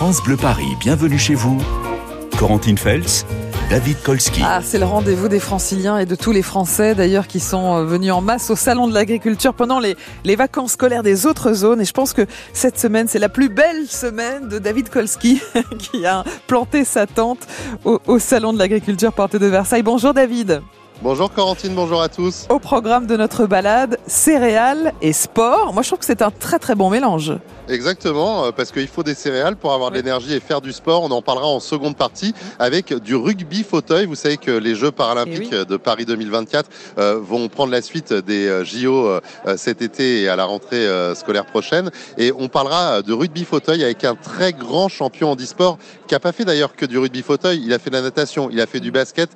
France Bleu Paris, bienvenue chez vous. Corentine Feltz, David Kolski. Ah, c'est le rendez-vous des franciliens et de tous les Français d'ailleurs qui sont euh, venus en masse au Salon de l'Agriculture pendant les, les vacances scolaires des autres zones. Et je pense que cette semaine, c'est la plus belle semaine de David Kolski qui a planté sa tente au, au Salon de l'Agriculture porte de Versailles. Bonjour David. Bonjour Corentine, bonjour à tous. Au programme de notre balade, céréales et sport. Moi, je trouve que c'est un très très bon mélange. Exactement, euh, parce qu'il faut des céréales pour avoir de l'énergie et faire du sport. On en parlera en seconde partie avec du rugby fauteuil. Vous savez que les Jeux paralympiques Eh oui. de Paris 2024 euh, vont prendre la suite des euh, JO euh, cet été et à la rentrée euh, scolaire prochaine. Et on parlera de rugby fauteuil avec un très grand champion en e-sport qui a pas fait d'ailleurs que du rugby fauteuil. Il a fait de la natation, il a fait du basket.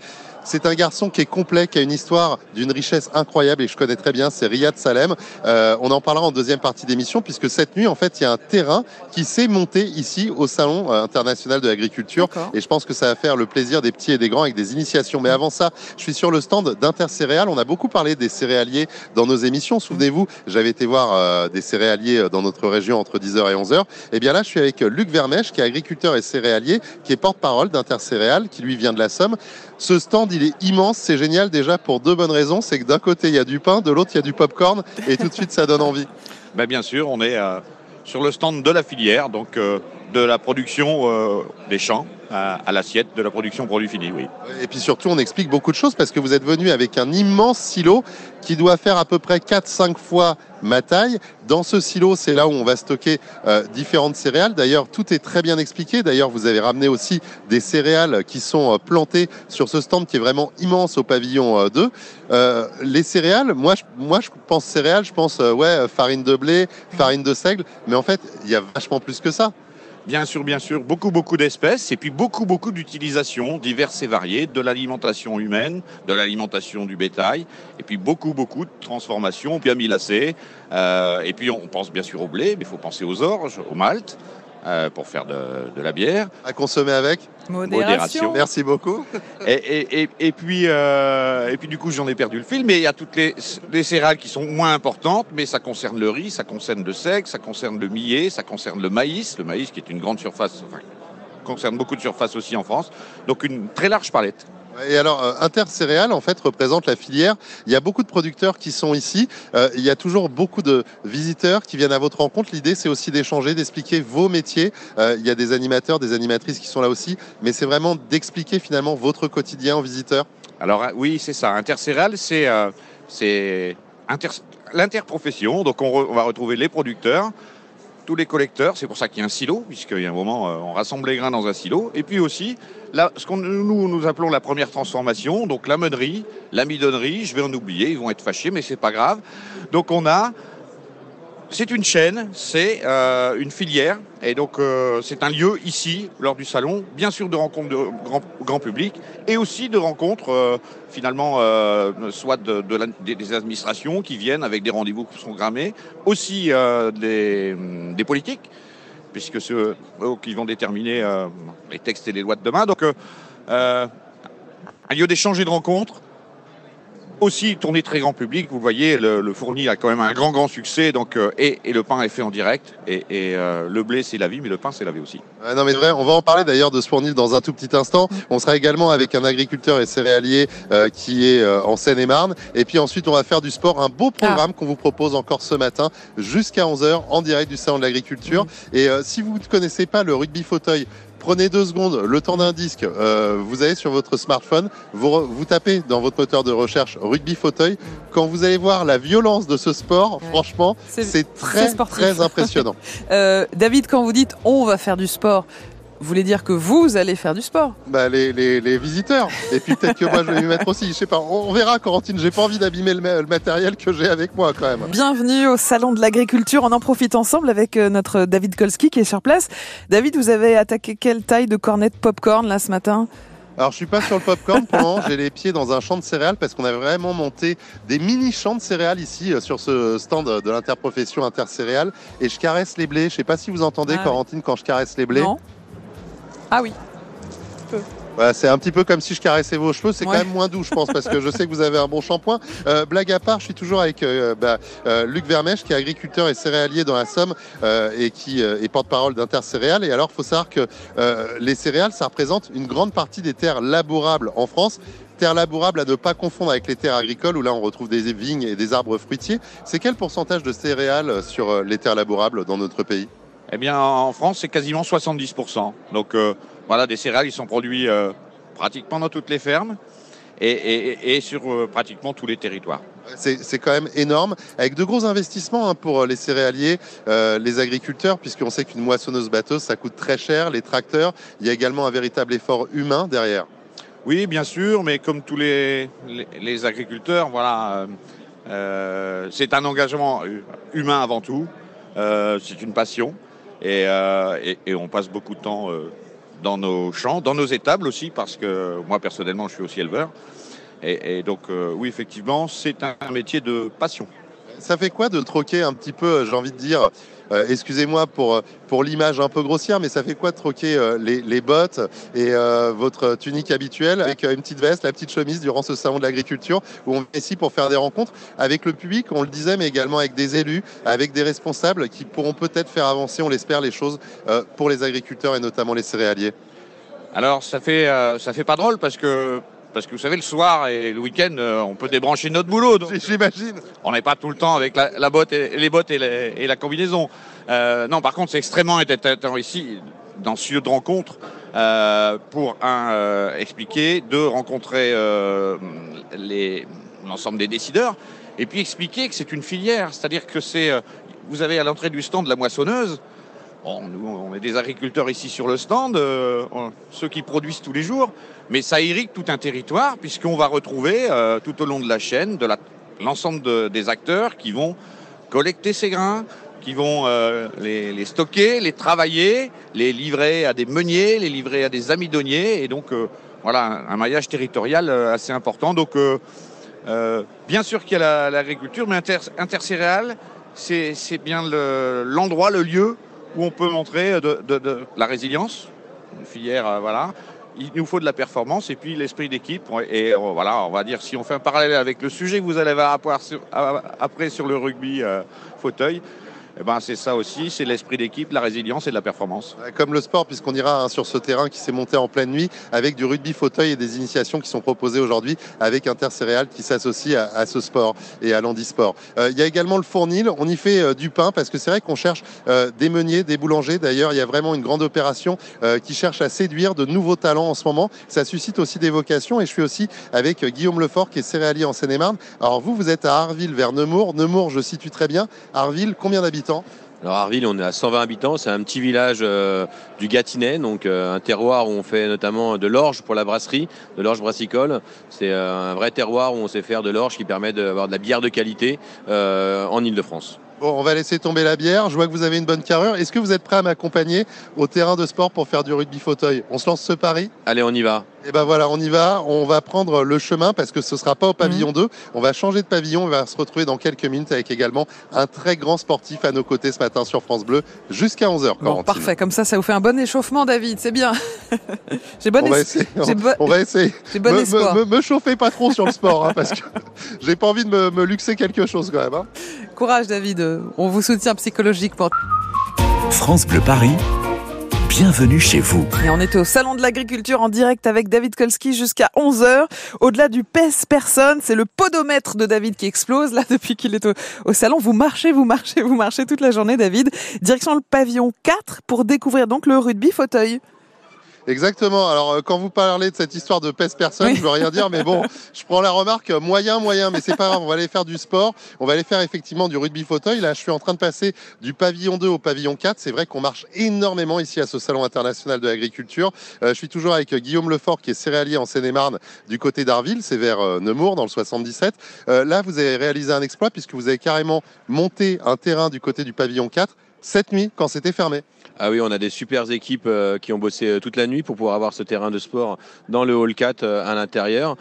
C'est un garçon qui est complet, qui a une histoire d'une richesse incroyable et que je connais très bien, c'est Riyad Salem. Euh, on en parlera en deuxième partie d'émission puisque cette nuit, en fait, il y a un terrain qui s'est monté ici au Salon euh, international de l'agriculture et je pense que ça va faire le plaisir des petits et des grands avec des initiations. Mais avant ça, je suis sur le stand d'Intercéréales. On a beaucoup parlé des céréaliers dans nos émissions. Souvenez-vous, j'avais été voir euh, des céréaliers dans notre région entre 10h et 11h. Et bien là, je suis avec Luc Vermèche, qui est agriculteur et céréalier, qui est porte-parole d'Intercéréales, qui lui vient de la Somme. Ce stand, il est immense, c'est génial déjà pour deux bonnes raisons. C'est que d'un côté, il y a du pain, de l'autre, il y a du popcorn, et tout de suite, ça donne envie. Ben, bien sûr, on est euh, sur le stand de la filière, donc euh, de la production euh, des champs à, l'assiette, de la production produit fini, oui. Et puis surtout, on explique beaucoup de choses parce que vous êtes venu avec un immense silo qui doit faire à peu près 4-5 fois ma taille. Dans ce silo, c'est là où on va stocker euh, différentes céréales. D'ailleurs, tout est très bien expliqué. D'ailleurs, vous avez ramené aussi des céréales qui sont euh, plantées sur ce stand qui est vraiment immense au pavillon euh, 2. Euh, les céréales, moi je, moi, je pense céréales, je pense ouais, farine de blé, farine de seigle. Mais en fait, il y a vachement plus que ça. Bien sûr, bien sûr, beaucoup, beaucoup d'espèces et puis beaucoup, beaucoup d'utilisations diverses et variées de l'alimentation humaine, de l'alimentation du bétail et puis beaucoup, beaucoup de transformations bien amylacées. Euh, et puis on pense bien sûr au blé, mais il faut penser aux orges, au malt euh, pour faire de, de la bière. À consommer avec. Modération. Merci beaucoup. Et, et- et- et puis, euh, et puis du coup, j'en ai perdu le fil. Mais il y a toutes les, les céréales qui sont moins importantes, mais ça concerne le riz, ça concerne le seigle, ça concerne le millet, ça concerne le maïs, le maïs qui est une grande surface, enfin, concerne beaucoup de surface aussi en France. Donc une très large palette. Et alors, euh, Intercéréales, en fait, représente la filière. Il y a beaucoup de producteurs qui sont ici. Euh, il y a toujours beaucoup de visiteurs qui viennent à votre rencontre. L'idée, c'est aussi d'échanger, d'expliquer vos métiers. Euh, il y a des animateurs, des animatrices qui sont là aussi. Mais c'est vraiment d'expliquer finalement votre quotidien aux visiteurs. Alors oui, c'est ça. Intercéréales, c'est c'est inter- l'interprofession. Donc on, on va retrouver les producteurs, tous les collecteurs. C'est pour ça qu'il y a un silo, puisqu'il y a un moment, on rassemble les grains dans un silo. Et puis aussi, ce qu'on nous, appelons la première transformation, donc la meunerie, la midonnerie. Je vais en oublier, ils vont être fâchés, mais c'est pas grave. Donc on a c'est une chaîne, c'est euh, une filière, et donc euh, c'est un lieu ici, lors du salon, bien sûr de rencontres de grand, public, et aussi de rencontres euh, finalement, soit des, administrations qui viennent avec des rendez-vous qui sont grammés, aussi des politiques, puisque ceux eux, qui vont déterminer euh, les textes et les lois de demain. Donc euh, euh, un lieu d'échange et de rencontres, aussi tourné très grand public. Vous le voyez, le, le fourni a quand même un grand, grand succès. Donc, euh, et, et le pain est fait en direct. Et, et, euh, le blé, c'est la vie, mais le pain, c'est la vie aussi. Euh, non mais vrai, on va en parler d'ailleurs de Spournil dans un tout petit instant. On sera également avec un agriculteur et céréalier euh, qui est euh, en Seine-et-Marne. Et puis ensuite, on va faire du sport, un beau programme qu'on vous propose encore ce matin jusqu'à 11h en direct du Salon de l'Agriculture. Et euh, si vous ne connaissez pas le rugby fauteuil, Prenez deux secondes, le temps d'un disque. euh, vous allez sur votre smartphone, vous, tapez dans votre moteur de recherche rugby fauteuil. Quand vous allez voir la violence de ce sport, Ouais. franchement, C'est- très impressionnant. Euh, David, quand vous dites on va faire du sport, voulez dire que vous allez faire du sport Bah, les, les, les visiteurs. Et puis peut-être que moi je vais m'y mettre aussi. Je sais pas. On, verra, Corentine. J'ai pas envie d'abîmer le, ma- le matériel que j'ai avec moi quand même. Bienvenue au Salon de l'Agriculture. On en profite ensemble avec euh, notre David Kolski qui est sur place. David, vous avez attaqué quelle taille de cornet de popcorn là ce matin? Alors je suis pas sur le popcorn pour le moment. J'ai les pieds dans un champ de céréales parce qu'on a vraiment monté des mini champs de céréales ici euh, sur ce stand de l'interprofession intercéréales. Et je caresse les blés. Je sais pas si vous entendez, Ah. Corentine, quand je caresse les blés. Non Ah oui. c'est un petit peu comme si je caressais vos cheveux, c'est quand même moins doux, je pense, parce que je sais que vous avez un bon shampoing. Euh, blague à part, je suis toujours avec euh, bah, euh, Luc Vermèche, qui est agriculteur et céréalier dans la Somme et qui est porte-parole d'Intercéréales. Et alors, il faut savoir que les céréales, ça représente une grande partie des terres labourables en France terres labourables à ne pas confondre avec les terres agricoles où là on retrouve des vignes et des arbres fruitiers. C'est quel pourcentage de céréales sur les terres labourables dans notre pays? Eh bien en France c'est quasiment 70%. Donc voilà, des céréales, ils sont produits euh, pratiquement dans toutes les fermes et, sur euh, pratiquement tous les territoires. C'est quand même énorme, avec de gros investissements hein, pour euh, les céréaliers, les agriculteurs, puisqu'on sait qu'une moissonneuse bateau, ça coûte très cher, les tracteurs, il y a également un véritable effort humain derrière. Oui, bien sûr, mais comme tous les, les, agriculteurs, voilà, c'est un engagement humain avant tout, c'est une passion, et, et, on passe beaucoup de temps dans nos champs, dans nos étables aussi, parce que moi personnellement je suis aussi éleveur. Et, donc euh, oui, effectivement, c'est un métier de passion. Ça fait quoi de troquer un petit peu, j'ai envie de dire, euh, excusez-moi pour, pour l'image un peu grossière, mais ça fait quoi de troquer euh, les, bottes et votre tunique habituelle avec une petite veste, la petite chemise durant ce salon de l'agriculture où on est ici pour faire des rencontres avec le public, on le disait, mais également avec des élus, avec des responsables qui pourront peut-être faire avancer, on l'espère, les choses pour les agriculteurs et notamment les céréaliers? Alors ça fait, ça fait pas drôle parce que parce que vous savez, le soir et le week-end, euh, on peut débrancher notre boulot. J'imagine. On n'est pas tout le temps avec la, botte et, les bottes et, la combinaison. Euh, non, par contre, c'est extrêmement intéressant ici, dans ce lieu de rencontre, euh, pour un expliquer, deux rencontrer l'ensemble des décideurs, et puis expliquer que c'est une filière, c'est-à-dire que c'est, vous avez à l'entrée du stand de la moissonneuse. Nous, on est des agriculteurs ici sur le stand, ceux qui produisent tous les jours, mais ça irrigue tout un territoire puisqu'on va retrouver euh, tout au long de la chaîne de l'ensemble des acteurs qui vont collecter ces grains, qui vont euh, les, stocker, les travailler, les livrer à des meuniers, les livrer à des amidonniers, et donc euh, voilà un, maillage territorial assez important. Donc bien sûr qu'il y a l'agriculture, mais inter, c'est bien l'endroit, le, lieu où on peut montrer de la résilience, une filière, voilà, il nous faut de la performance et puis l'esprit d'équipe. Et voilà, on va dire, si on fait un parallèle avec le sujet que vous allez avoir après sur le rugby euh, fauteuil, eh ben, c'est ça aussi, c'est l'esprit d'équipe, la résilience et de la performance. Comme le sport, puisqu'on ira hein, sur ce terrain qui s'est monté en pleine nuit avec du rugby fauteuil et des initiations qui sont proposées aujourd'hui avec Intercéréal qui s'associe à, ce sport et à l'handisport. Euh, il y a également le fournil, on y fait euh, du pain parce que c'est vrai qu'on cherche euh, des meuniers, des boulangers. D'ailleurs, il y a vraiment une grande opération qui cherche à séduire de nouveaux talents en ce moment. Ça suscite aussi des vocations et je suis aussi avec Guillaume Lefort qui est céréalier en Seine-et-Marne. Alors vous, vous êtes à Arville vers Nemours. Nemours, je situe très bien. Arville, combien d'habitants? Alors Arville, on est à 120 habitants, c'est un petit village euh, du Gâtinais, donc euh, un terroir où on fait notamment de l'orge pour la brasserie, de l'orge brassicole. C'est euh, un vrai terroir où on sait faire de l'orge qui permet d'avoir de la bière de qualité en Ile-de-France. Bon, on va laisser tomber la bière. Je vois que vous avez une bonne carrure. Est-ce que vous êtes prêt à m'accompagner au terrain de sport pour faire du rugby fauteuil? On se lance ce pari? Allez, on y va. Et eh ben voilà, on y va. On va prendre le chemin parce que ce sera pas au pavillon 2. Mhm. On va changer de pavillon. On va se retrouver dans quelques minutes avec également un très grand sportif à nos côtés ce matin sur France Bleu jusqu'à 11h. Bon, parfait. Comme ça, ça vous fait un bon échauffement, David. C'est bien. J'ai bon on, va essayer. on va essayer. bon me, me, chauffez pas trop sur le sport hein, parce que j'ai pas envie de me, luxer quelque chose quand même. Hein. Courage, David. On vous soutient psychologiquement. France Bleu Paris bienvenue chez vous. Et on était au Salon de l'Agriculture en direct avec David Kolski jusqu'à 11h. Au-delà du pèse personne, c'est le podomètre de David qui explose là depuis qu'il est au, salon. Vous marchez, vous marchez, vous marchez toute la journée David. Direction le pavillon 4 pour découvrir donc le rugby fauteuil. Exactement. Alors, euh, quand vous parlez de cette histoire de pèse personne, je veux rien dire, mais bon, je prends la remarque euh, moyen, moyen, mais c'est pas grave. On va aller faire du sport. On va aller faire effectivement du rugby fauteuil. Là, je suis en train de passer du pavillon 2 au pavillon 4. C'est vrai qu'on marche énormément ici à ce salon international de l'agriculture. Euh, je suis toujours avec Guillaume Lefort, qui est céréalier en Seine-et-Marne, du côté d'Arville. C'est vers Nemours, dans le 77. là, vous avez réalisé un exploit puisque vous avez carrément monté un terrain du côté du pavillon 4 cette nuit quand c'était fermé. Ah oui, on a des super équipes euh, qui ont bossé euh, toute la nuit pour pouvoir avoir ce terrain de sport dans le hall 4 euh, à l'intérieur,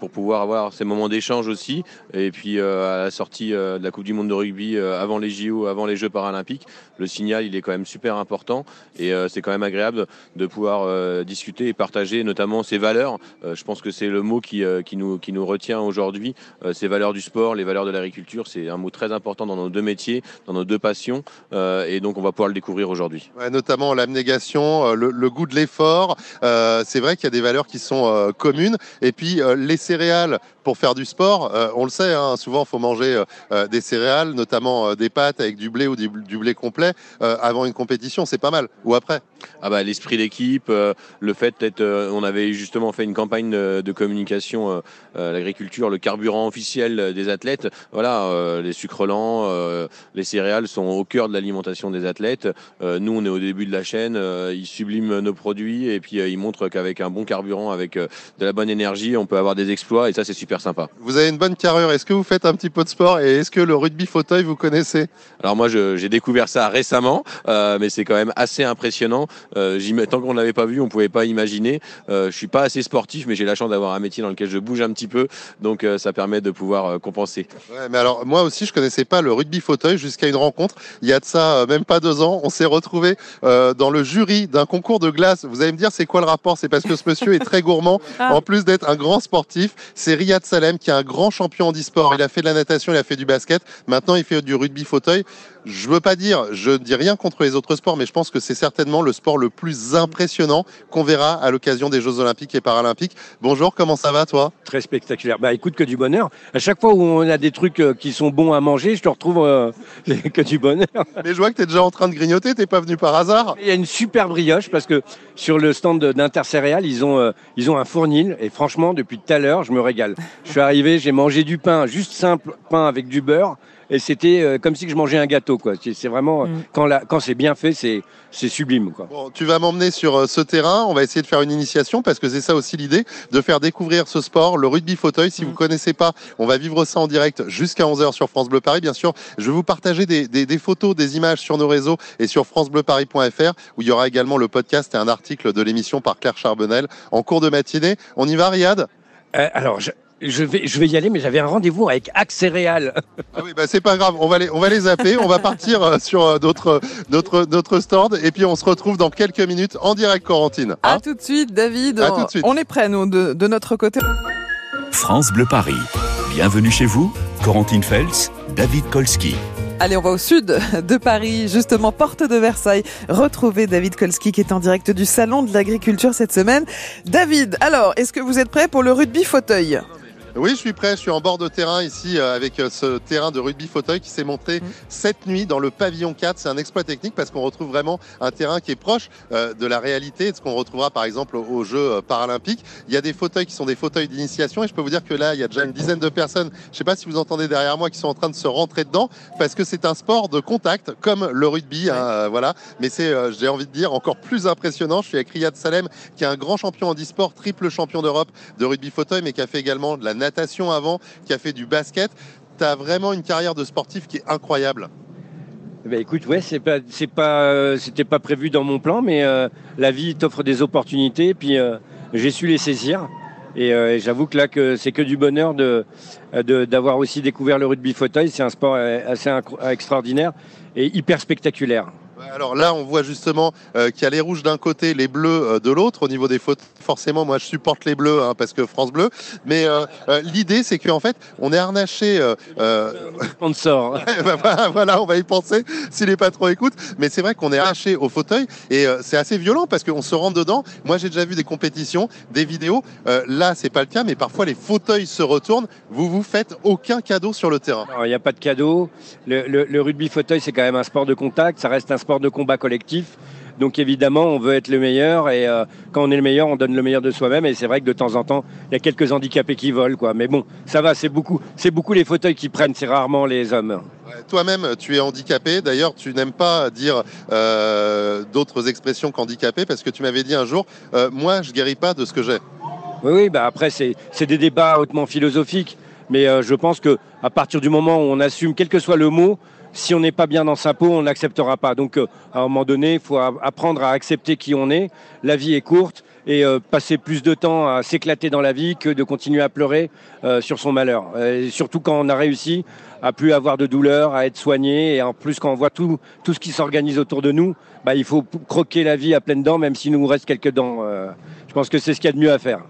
pour pouvoir avoir ces moments d'échange aussi. Et puis à la sortie de la Coupe du Monde de rugby, avant les JO, avant les Jeux paralympiques, le signal il est quand même super important et c'est quand même agréable de pouvoir discuter et partager notamment ces valeurs. je pense que c'est le mot qui, qui, nous, qui nous retient aujourd'hui, ces valeurs du sport, les valeurs de l'agriculture. C'est un mot très important dans nos deux métiers, dans nos deux passions. et donc on va pouvoir le découvrir aujourd'hui notamment l'abnégation, euh, le, goût de l'effort. Euh, c'est vrai qu'il y a des valeurs qui sont euh, communes. Et puis les céréales pour faire du sport, on le sait, hein, souvent il faut manger des céréales, notamment des pâtes avec du blé ou du, blé complet avant une compétition, c'est pas mal. Ou après? Ah bah, L'esprit d'équipe, le fait d'être... on avait justement fait une campagne de, communication à l'agriculture, le carburant officiel des athlètes. Voilà, les sucres lents, les céréales sont au cœur de l'alimentation des athlètes. nous, on est au début de la chaîne, euh, ils subliment nos produits et puis euh, ils montrent qu'avec un bon carburant, avec euh, de la bonne énergie, on peut avoir des exploits et ça c'est super sympa. Vous avez une bonne carrure, est-ce que vous faites un petit peu de sport et est-ce que le rugby fauteuil vous connaissez? Alors moi j'ai découvert ça récemment, mais c'est quand même assez impressionnant. tant qu'on ne l'avait pas vu, on pouvait pas imaginer. je suis pas assez sportif, mais j'ai la chance d'avoir un métier dans lequel je bouge un petit peu, donc ça permet de pouvoir compenser. Ouais, mais alors moi aussi je connaissais pas le rugby fauteuil jusqu'à une rencontre. Il y a de ça même pas deux ans, on s'est retrouvé euh, dans le jury d'un concours de glace. Vous allez me dire, c'est quoi le rapport? C'est parce que ce monsieur est très gourmand. Ah. En plus d'être un grand sportif, c'est Riyad Salem qui est un grand champion en e-sport. Il a fait de la natation, il a fait du basket. Maintenant, il fait du rugby fauteuil. Je veux pas dire, je ne dis rien contre les autres sports, mais je pense que c'est certainement le sport le plus impressionnant qu'on verra à l'occasion des Jeux Olympiques et Paralympiques. Bonjour, comment ça va toi? Très spectaculaire. Bah écoute, que du bonheur. À chaque fois où on a des trucs euh, qui sont bons à manger, je te retrouve euh, que du bonheur. Mais je vois que tu es déjà en train de grignoter, t'es pas venu par hasard. Il y a une super brioche parce que sur le stand d'Intercéréales, ils ont, euh, ils ont un fournil et franchement, depuis tout à l'heure, je me régale. Je suis arrivé, j'ai mangé du pain, juste simple pain avec du beurre et c'était euh, comme si je mangeais un gâteau. Quoi. C'est vraiment, mm. quand, quand c'est bien fait, c'est, c'est sublime. Quoi. Bon, tu vas m'emmener sur euh, ce terrain, on va essayer de faire une initiation parce que c'est ça aussi l'idée, de faire découvrir ce sport, le rugby fauteuil. Si mm. vous ne connaissez pas, on va vivre ça en direct jusqu'à 11h sur France Bleu Paris. Bien sûr, je vais vous partager des, des, des photos, des images sur nos réseaux et sur francebleuparis.fr où il y aura également le podcast et un article de l'émission par Claire Charbonnel en cours de matinée. On y va, Riyad? Euh, Alors, je, je vais, je vais y aller, mais j'avais un rendez-vous avec Axe Céréales. Ah oui, bah c'est pas grave, on va les, on va les zapper, on va partir euh, sur euh, d'autres, notre, notre stand, et puis on se retrouve dans quelques minutes en direct, Corentine. à hein tout de suite, David. À tout de suite. On est prêts, nous, de, de notre côté. France Bleu Paris. Bienvenue chez vous, Corentine Fels, David Kolski. Allez, on va au sud de Paris, justement, porte de Versailles. Retrouver David Kolski qui est en direct du Salon de l'Agriculture cette semaine. David, alors, est-ce que vous êtes prêt pour le rugby fauteuil? Oui, je suis prêt. Je suis en bord de terrain ici euh, avec euh, ce terrain de rugby fauteuil qui s'est monté mmh. cette nuit dans le pavillon 4. C'est un exploit technique parce qu'on retrouve vraiment un terrain qui est proche euh, de la réalité de ce qu'on retrouvera par exemple aux Jeux paralympiques. Il y a des fauteuils qui sont des fauteuils d'initiation et je peux vous dire que là, il y a déjà une dizaine de personnes, je ne sais pas si vous entendez derrière moi, qui sont en train de se rentrer dedans parce que c'est un sport de contact comme le rugby. Hein, voilà. Mais c'est, j'ai envie de dire, encore plus impressionnant. Je suis avec Riyad Salem qui est un grand champion en e-sport, triple champion d'Europe de rugby fauteuil, mais qui a fait également de la natation avant, qui a fait du basket. Tu as vraiment une carrière de sportif qui est incroyable. Eh ben écoute, ouais, c'est pas, c'est pas, euh, c'était pas prévu dans mon plan, mais euh, la vie t'offre des opportunités, puis euh, j'ai su les saisir. Et, j'avoue que là, que c'est que du bonheur de, d'avoir aussi découvert le rugby fauteuil. C'est un sport assez extraordinaire et hyper spectaculaire. Alors là, on voit justement euh, qu'il y a les rouges d'un côté, les bleus euh, de l'autre. Au niveau des fautes, forcément, moi, je supporte les bleus hein, parce que France Bleu. Mais euh, l'idée, c'est qu'en fait, on est harnaché. Sponsor. Bah, voilà, on va y penser s'il n'est pas trop écoute. Mais c'est vrai qu'on est arraché au fauteuil et c'est assez violent parce qu'on se rentre dedans. Moi, j'ai déjà vu des compétitions, des vidéos. là, c'est pas le cas, mais parfois les fauteuils se retournent. Vous vous faites aucun cadeau sur le terrain. Il n'y a pas de cadeau. Le, le rugby fauteuil, c'est quand même un sport de contact. Ça reste un sport de combat collectif. Donc évidemment, on veut être le meilleur et euh, quand on est le meilleur, on donne le meilleur de soi-même. Et c'est vrai que de temps en temps, il y a quelques handicapés qui volent, quoi. Mais bon, ça va, c'est beaucoup, c'est beaucoup les fauteuils qui prennent, c'est rarement les hommes. Toi-même, tu es handicapé. D'ailleurs, tu n'aimes pas dire euh, d'autres expressions qu'handicapé parce que tu m'avais dit un jour, euh, moi, je guéris pas de ce que j'ai. Oui, oui. Bah après, c'est des débats hautement philosophiques. Mais je pense que à partir du moment où on assume, quel que soit le mot, si on n'est pas bien dans sa peau, on n'acceptera pas. Donc, euh, à un moment donné, il faut apprendre à accepter qui on est. La vie est courte et euh, passer plus de temps à s'éclater dans la vie que de continuer à pleurer euh, sur son malheur. Et surtout quand on a réussi à plus avoir de douleur, à être soigné, et en plus quand on voit tout, tout ce qui s'organise autour de nous, bah, il faut croquer la vie à pleines dents, même s'il nous reste quelques dents. je pense que c'est ce qu'il y a de mieux à faire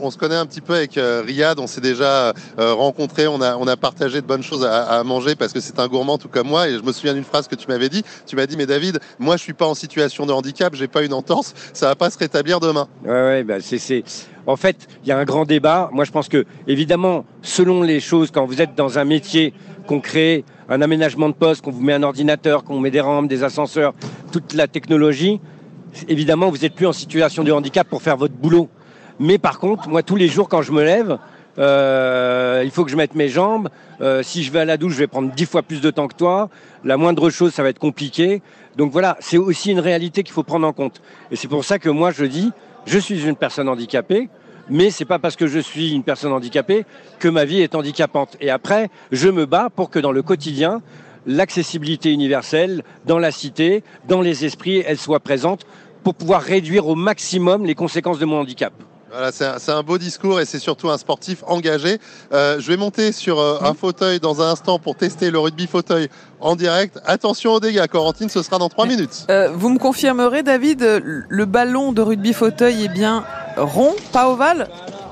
on, se connaît un petit peu avec euh, Riyad, on s'est déjà euh, rencontrés, on a, partagé de bonnes choses à, manger parce que c'est un gourmand tout comme moi. Et je me souviens d'une phrase que tu m'avais dit. Tu m'as dit, mais David, moi je suis pas en situation de handicap, j'ai pas une entorse, ça va pas se rétablir demain. Ouais, ouais, bah c'est, En fait, il y a un grand débat. Moi, je pense que, évidemment, selon les choses, quand vous êtes dans un métier qu'on crée, un aménagement de poste, qu'on vous met un ordinateur, qu'on met des rampes, des ascenseurs, toute la technologie, évidemment, vous n'êtes plus en situation de handicap pour faire votre boulot. Mais par contre, moi, tous les jours, quand je me lève, euh, il faut que je mette mes jambes. Euh, si je vais à la douche, je vais prendre dix fois plus de temps que toi. La moindre chose, ça va être compliqué. Donc voilà, c'est aussi une réalité qu'il faut prendre en compte. Et c'est pour ça que moi, je dis, je suis une personne handicapée, mais c'est pas parce que je suis une personne handicapée que ma vie est handicapante. Et après, je me bats pour que dans le quotidien, l'accessibilité universelle, dans la cité, dans les esprits, elle soit présente pour pouvoir réduire au maximum les conséquences de mon handicap. Voilà, c'est un, beau discours et c'est surtout un sportif engagé. Euh, je vais monter sur euh, un fauteuil dans un instant pour tester le rugby fauteuil en direct. Attention aux dégâts, Corentine, ce sera dans trois minutes. Euh, vous me confirmerez, David, le ballon de rugby fauteuil est bien rond, pas ovale?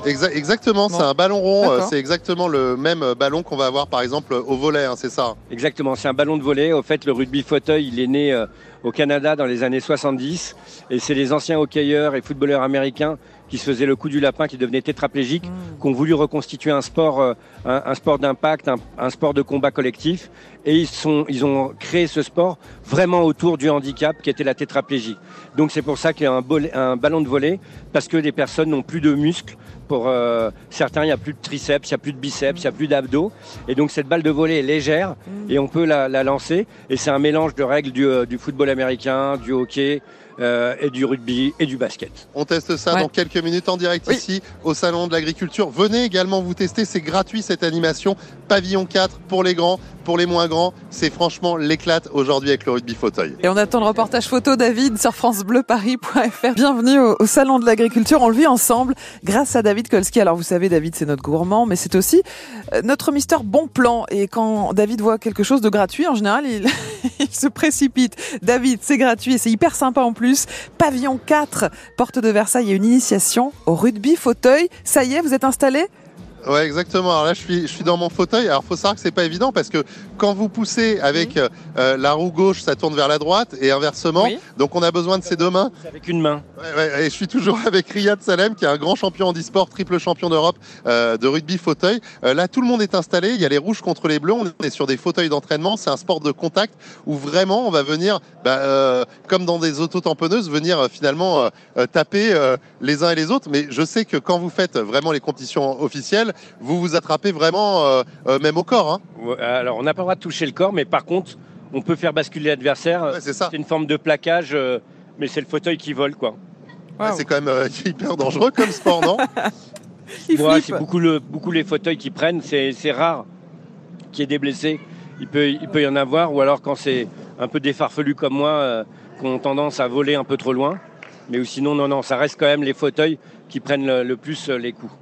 Exactement, c'est un ballon rond. C'est exactement le même ballon qu'on va avoir par exemple au volet, hein, c'est ça? Exactement, c'est un ballon de volet. Au fait, le rugby fauteuil, il est né au Canada dans les années 70 et c'est les anciens hockeyeurs et footballeurs américains qui se faisaient le coup du lapin, qui devenaient tétraplégiques, mmh. qui ont voulu reconstituer un sport, euh, un, sport d'impact, un, sport de combat collectif. Et ils, sont, ils ont créé ce sport vraiment autour du handicap qui était la tétraplégie. Donc c'est pour ça qu'il y a un, un ballon de volet, parce que des personnes n'ont plus de muscles. Pour euh, certains, il n'y a plus de triceps, il n'y a plus de biceps, il n'y a plus d'abdos. Et donc cette balle de volet est légère mmh. et on peut la, lancer. Et c'est un mélange de règles du, euh, du football américain, du hockey, euh, et du rugby et du basket. On teste ça dans quelques minutes en direct ici au Salon de l'Agriculture. Venez également vous tester, c'est gratuit cette animation. Pavillon 4 pour les grands, pour les moins grands. C'est franchement l'éclate aujourd'hui avec le rugby fauteuil. Et on attend le reportage photo David sur francebleuparis.fr. Bienvenue au, Salon de l'Agriculture. On le vit ensemble grâce à David Kolski. Alors vous savez, David c'est notre gourmand, mais c'est aussi euh, notre Mister Bon Plan. Et quand David voit quelque chose de gratuit, en général, il, il se précipite. David, c'est gratuit et c'est hyper sympa en plus. Pavillon 4, porte de Versailles et une initiation au rugby fauteuil. Ça y est, vous êtes installé? Ouais, exactement. Alors là, je suis, je suis dans mon fauteuil. Alors, faut savoir que c'est pas évident parce que quand vous poussez avec euh, euh, la roue gauche, ça tourne vers la droite et inversement. Donc, on a besoin de ces deux mains. Avec une main. Ouais, et je suis toujours avec Riyad Salem, qui est un grand champion en e-sport, triple champion d'Europe euh, de rugby fauteuil. là, tout le monde est installé. Il y a les rouges contre les bleus. On est sur des fauteuils d'entraînement. C'est un sport de contact où vraiment on va venir, bah, comme dans des auto-tamponneuses, venir finalement taper les uns et les autres. Mais je sais que quand vous faites vraiment les compétitions officielles, vous vous attrapez vraiment euh, euh, même au corps. Hein. Alors, on n'a pas le droit de toucher le corps, mais par contre, on peut faire basculer l'adversaire. c'est une forme de plaquage, euh, mais c'est le fauteuil qui vole, quoi. c'est quand même hyper dangereux comme sport, non? C'est beaucoup, beaucoup les fauteuils qui prennent. C'est rare qu'il y ait des blessés. Il peut, il peut y en avoir, ou alors quand c'est un peu défarfelu comme moi, qui ont tendance à voler un peu trop loin. Mais sinon, non, non, ça reste quand même les fauteuils qui prennent le plus les coups.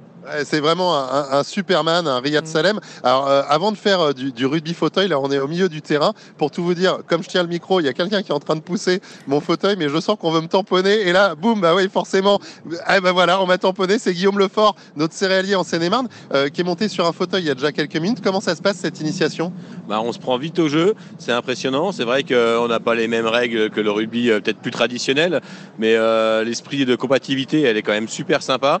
C'est vraiment un, Superman, un Riyad mm. Salem. Alors, euh, avant de faire euh, du, rugby fauteuil, là, on est au milieu du terrain. Pour tout vous dire, comme je tiens le micro, il y a quelqu'un qui est en train de pousser mon fauteuil, mais je sens qu'on veut me tamponner. Et là, boum, bah oui, forcément. Eh ben voilà, on m'a tamponné. C'est Guillaume Lefort, notre céréalier en Seine-et-Marne, euh, qui est monté sur un fauteuil il y a déjà quelques minutes. Comment ça se passe cette initiation? Bah, on se prend vite au jeu. C'est impressionnant. C'est vrai qu'on n'a pas les mêmes règles que le rugby, peut-être plus traditionnel, mais l'esprit de compatibilité, elle est quand même super sympa.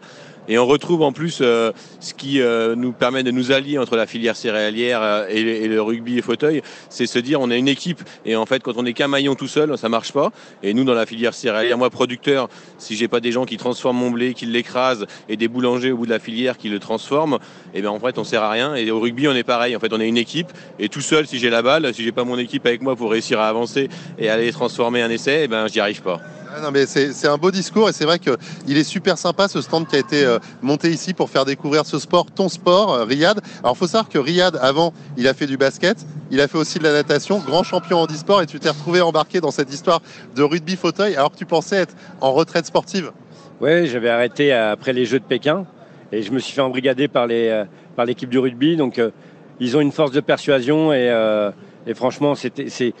Et on retrouve en plus euh, ce qui euh, nous permet de nous allier entre la filière céréalière euh, et, le rugby et fauteuil, c'est se dire on est une équipe et en fait quand on est qu'un maillon tout seul, ça marche pas. Et nous dans la filière céréalière, moi producteur, si j'ai pas des gens qui transforment mon blé, qui l'écrasent et des boulangers au bout de la filière qui le transforment, et eh bien en fait on sert à rien. Et au rugby on est pareil. En fait on est une équipe et tout seul si j'ai la balle, si j'ai pas mon équipe avec moi pour réussir à avancer et aller transformer un essai, et eh ben j'y arrive pas. Non, mais c'est un beau discours et c'est vrai qu'il est super sympa ce stand qui a été euh, monté ici pour faire découvrir ce sport, ton sport, euh, Riyad. Alors il faut savoir que Riyad, avant, il a fait du basket, il a fait aussi de la natation, grand champion en e-sport et tu t'es retrouvé embarqué dans cette histoire de rugby fauteuil alors que tu pensais être en retraite sportive. Oui, j'avais arrêté après les Jeux de Pékin et je me suis fait embrigader par euh, l'équipe du rugby. Donc ils ont une force de persuasion et, et franchement, c'est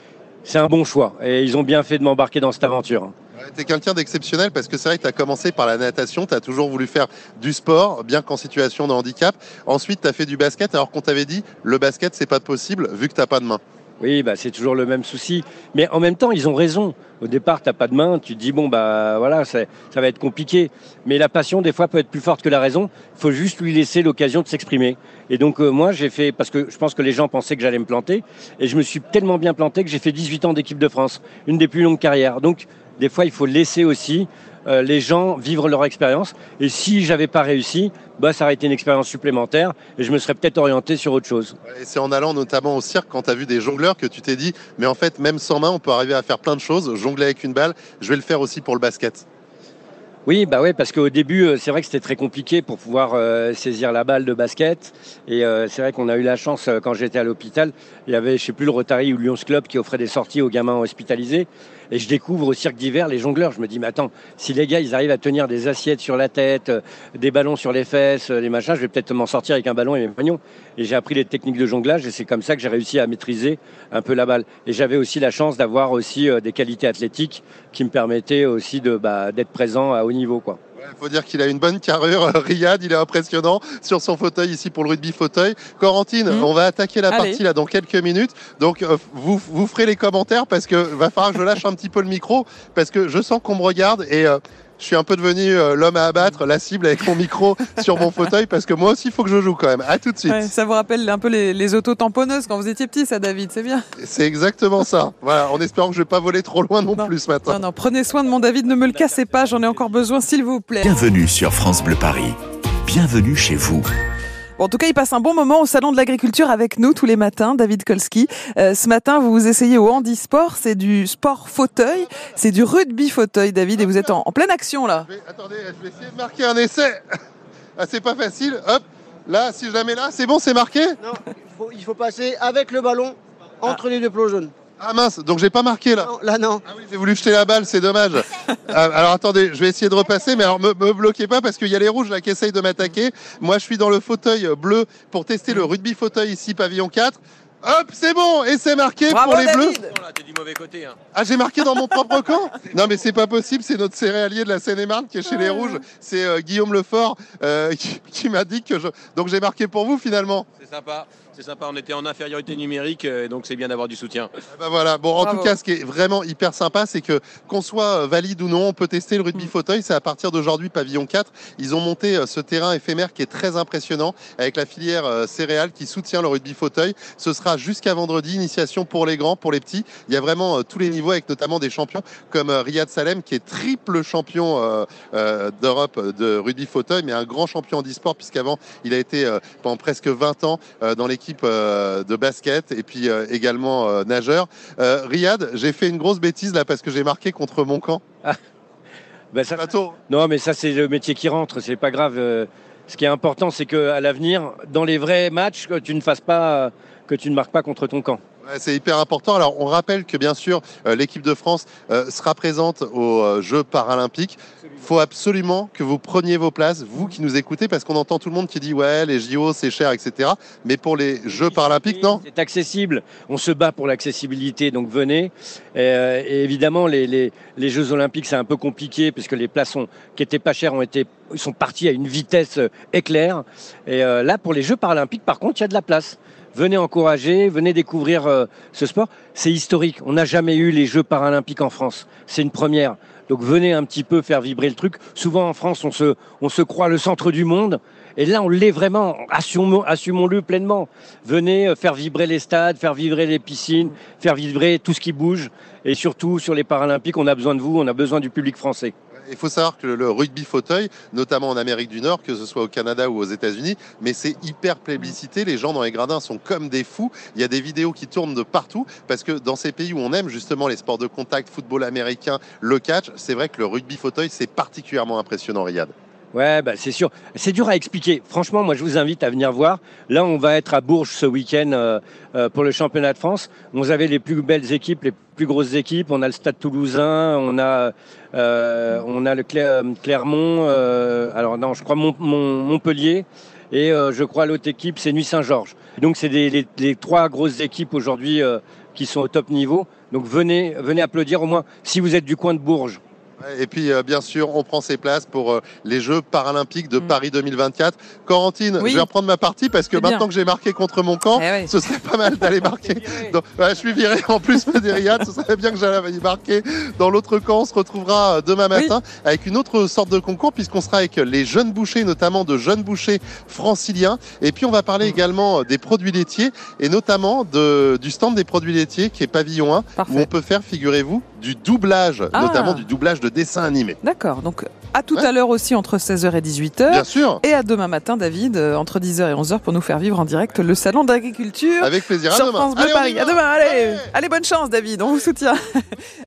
un bon choix. Et ils ont bien fait de m'embarquer dans cette aventure. Tu es quelqu'un d'exceptionnel parce que c'est vrai que tu as commencé par la natation, tu as toujours voulu faire du sport, bien qu'en situation de handicap. Ensuite, tu as fait du basket alors qu'on t'avait dit le basket, c'est pas possible vu que tu n'as pas de main. Oui, bah, c'est toujours le même souci. Mais en même temps, ils ont raison. Au départ, tu n'as pas de main, tu te dis, bon, bah voilà, ça va être compliqué. Mais la passion, des fois, peut être plus forte que la raison. Il faut juste lui laisser l'occasion de s'exprimer. Et donc, euh, moi, j'ai fait, parce que je pense que les gens pensaient que j'allais me planter, et je me suis tellement bien planté que j'ai fait 18 ans d'équipe de France, une des plus longues carrières. Donc, des fois, il faut laisser aussi euh, les gens vivre leur expérience. Et si j'avais pas réussi, bah, ça aurait été une expérience supplémentaire et je me serais peut-être orienté sur autre chose. C'est en allant notamment au cirque quand tu as vu des jongleurs que tu t'es dit, mais en fait, même sans main, on peut arriver à faire plein de choses. Jongler avec une balle, je vais le faire aussi pour le basket. Oui, bah ouais, parce qu'au début, euh, c'est vrai que c'était très compliqué pour pouvoir euh, saisir la balle de basket. Et c'est vrai qu'on a eu la chance, quand j'étais à l'hôpital, il y avait, je sais plus, le Rotary ou Lyons Club qui offrait des sorties aux gamins hospitalisés. Et je découvre au cirque d'hiver les jongleurs. Je me dis, mais attends, si les gars, ils arrivent à tenir des assiettes sur la tête, euh, des ballons sur les fesses, les machins, je vais peut-être m'en sortir avec un ballon et mes compagnons. Et j'ai appris les techniques de jonglage et c'est comme ça que j'ai réussi à maîtriser un peu la balle. Et j'avais aussi la chance d'avoir aussi euh, des qualités athlétiques qui me permettaient aussi de, bah, d'être présent à haut niveau, quoi. Il faut dire qu'il a une bonne carrure, Riyad, il est impressionnant sur son fauteuil ici pour le rugby fauteuil. Corentine, mmh. on va attaquer la partie là dans quelques minutes. Donc euh, vous, vous ferez les commentaires parce que va falloir que je lâche un petit peu le micro parce que je sens qu'on me regarde et euh, je suis un peu devenu euh, l'homme à abattre, la cible avec mon micro sur mon fauteuil parce que moi aussi il faut que je joue quand même. À tout de suite. ça vous rappelle un peu les, les auto-tamponneuses quand vous étiez petit, ça, David, c'est bien. C'est exactement ça. Voilà, en espérant que je vais pas voler trop loin non, plus ce matin. Non, non, prenez soin de mon David, ne me le cassez pas, j'en ai encore besoin, s'il vous plaît. Bienvenue sur France Bleu Paris. Bienvenue chez vous en tout cas, il passe un bon moment au Salon de l'Agriculture avec nous tous les matins, David Kolski. Euh, ce matin, vous vous essayez au handisport, c'est du sport fauteuil, c'est du rugby fauteuil, David, et vous êtes en, pleine action là. attendez, je vais essayer de marquer un essai. Ah, c'est pas facile. Hop, là, si je la mets là, c'est bon, c'est marqué Non, il faut, passer avec le ballon entre les deux plots jaunes. Ah mince, donc j'ai pas marqué là. Non, là non. Ah oui, j'ai voulu jeter la balle, c'est dommage. Ah, alors attendez, je vais essayer de repasser, mais alors me, me bloquez pas parce qu'il y a les rouges là qui essayent de m'attaquer. Moi je suis dans le fauteuil bleu pour tester le rugby fauteuil ici, pavillon 4. Hop, c'est bon, et c'est marqué pour les bleus. Hein. Ah, j'ai marqué dans mon propre camp Non, mais c'est pas possible, c'est notre céréalier de la Seine-et-Marne qui est chez les Rouges. C'est euh, Guillaume Lefort euh, qui, qui m'a dit que je. Donc j'ai marqué pour vous finalement. C'est sympa. C'est sympa, on était en infériorité numérique, euh, donc c'est bien d'avoir du soutien. bah voilà. Bon, en tout cas, ce qui est vraiment hyper sympa, c'est que qu'on soit euh, valide ou non, on peut tester le rugby mm. fauteuil. C'est à partir d'aujourd'hui, pavillon 4. Ils ont monté euh, ce terrain éphémère qui est très impressionnant avec la filière céréale qui soutient le rugby fauteuil. Ce sera jusqu'à vendredi, initiation pour les grands, pour les petits. Il y a vraiment tous les niveaux avec notamment des champions comme Riyad Salem qui est triple champion d'Europe de rugby fauteuil, mais un grand champion en e-sport puisqu'avant il a été pendant presque 20 ans dans l'équipe euh, de basket et puis euh, également euh, nageur. Riyad, j'ai fait une grosse bêtise là parce que j'ai marqué contre mon camp. Ah. Ben ça, non, mais ça c'est le métier qui rentre, c'est pas grave. Ce qui est important, c'est qu'à l'avenir, dans les vrais matchs, que tu ne fasses pas, que tu ne marques pas contre ton camp. C'est hyper important. Alors, on rappelle que bien sûr, euh, l'équipe de France euh, sera présente aux euh, Jeux paralympiques. Il faut absolument que vous preniez vos places, vous qui nous écoutez, parce qu'on entend tout le monde qui dit ouais, les JO c'est cher, etc. Mais pour les Jeux paralympiques, non C'est accessible. On se bat pour l'accessibilité, donc venez. Et, évidemment, les, les, Jeux olympiques, c'est un peu compliqué puisque les places qui étaient pas chères ont été, sont partis à une vitesse éclair. Et là, pour les Jeux paralympiques, par contre, il y a de la place venez encourager, venez découvrir euh, ce sport. C'est historique. On n'a jamais eu les Jeux paralympiques en France. C'est une première. Donc venez un petit peu faire vibrer le truc. Souvent en France, on se, croit le centre du monde. Et là, on l'est vraiment. Assumons-le pleinement. Venez euh, faire vibrer les stades, faire vibrer les piscines, faire vibrer tout ce qui bouge. Et surtout, sur les Paralympiques, on a besoin de vous, on a besoin du public français. Il faut savoir que le rugby fauteuil, notamment en Amérique du Nord, que ce soit au Canada ou aux États-Unis, mais c'est hyper plébiscité. Les gens dans les gradins sont comme des fous. Il y a des vidéos qui tournent de partout parce que dans ces pays où on aime justement les sports de contact, football américain, le catch, c'est vrai que le rugby fauteuil, c'est particulièrement impressionnant, Riyad. Ouais, bah c'est sûr. C'est dur à expliquer. Franchement, moi, je vous invite à venir voir. Là, on va être à Bourges ce week-end euh, euh, pour le championnat de France. Vous avez les plus belles équipes, les plus grosses équipes. On a le Stade Toulousain, on a, euh, on a le Clermont. alors non, je crois Montpellier. Et je crois l'autre équipe, c'est Nuit Saint-Georges. Donc, c'est les, les, trois grosses équipes aujourd'hui qui sont au top niveau. Donc, venez, venez applaudir au moins si vous êtes du coin de Bourges. Et puis, euh, bien sûr, on prend ses places pour euh, les Jeux paralympiques de mm. Paris 2024. Corentine, je vais reprendre ma partie parce que maintenant que j'ai marqué contre mon camp, eh ce serait pas mal d'aller marquer. je suis viré en plus, Riyad. Ce serait bien que j'aille marquer dans l'autre camp. On se retrouvera euh, demain matin avec une autre sorte de concours puisqu'on sera avec les jeunes bouchers, notamment de jeunes bouchers franciliens. Et puis, on va parler mm. également des produits laitiers et notamment de, du stand des produits laitiers qui est pavillon 1 où on peut faire, figurez-vous, du doublage, ah. notamment du doublage de dessin animé. D'accord, donc à tout à l'heure aussi entre 16h et 18h. Bien sûr. Et à demain matin, David, euh, entre 10h et 11h pour nous faire vivre en direct le salon d'agriculture. Avec plaisir. À demain. France Bleu Paris. À demain. Allez, allez, bonne chance, David. On vous soutient.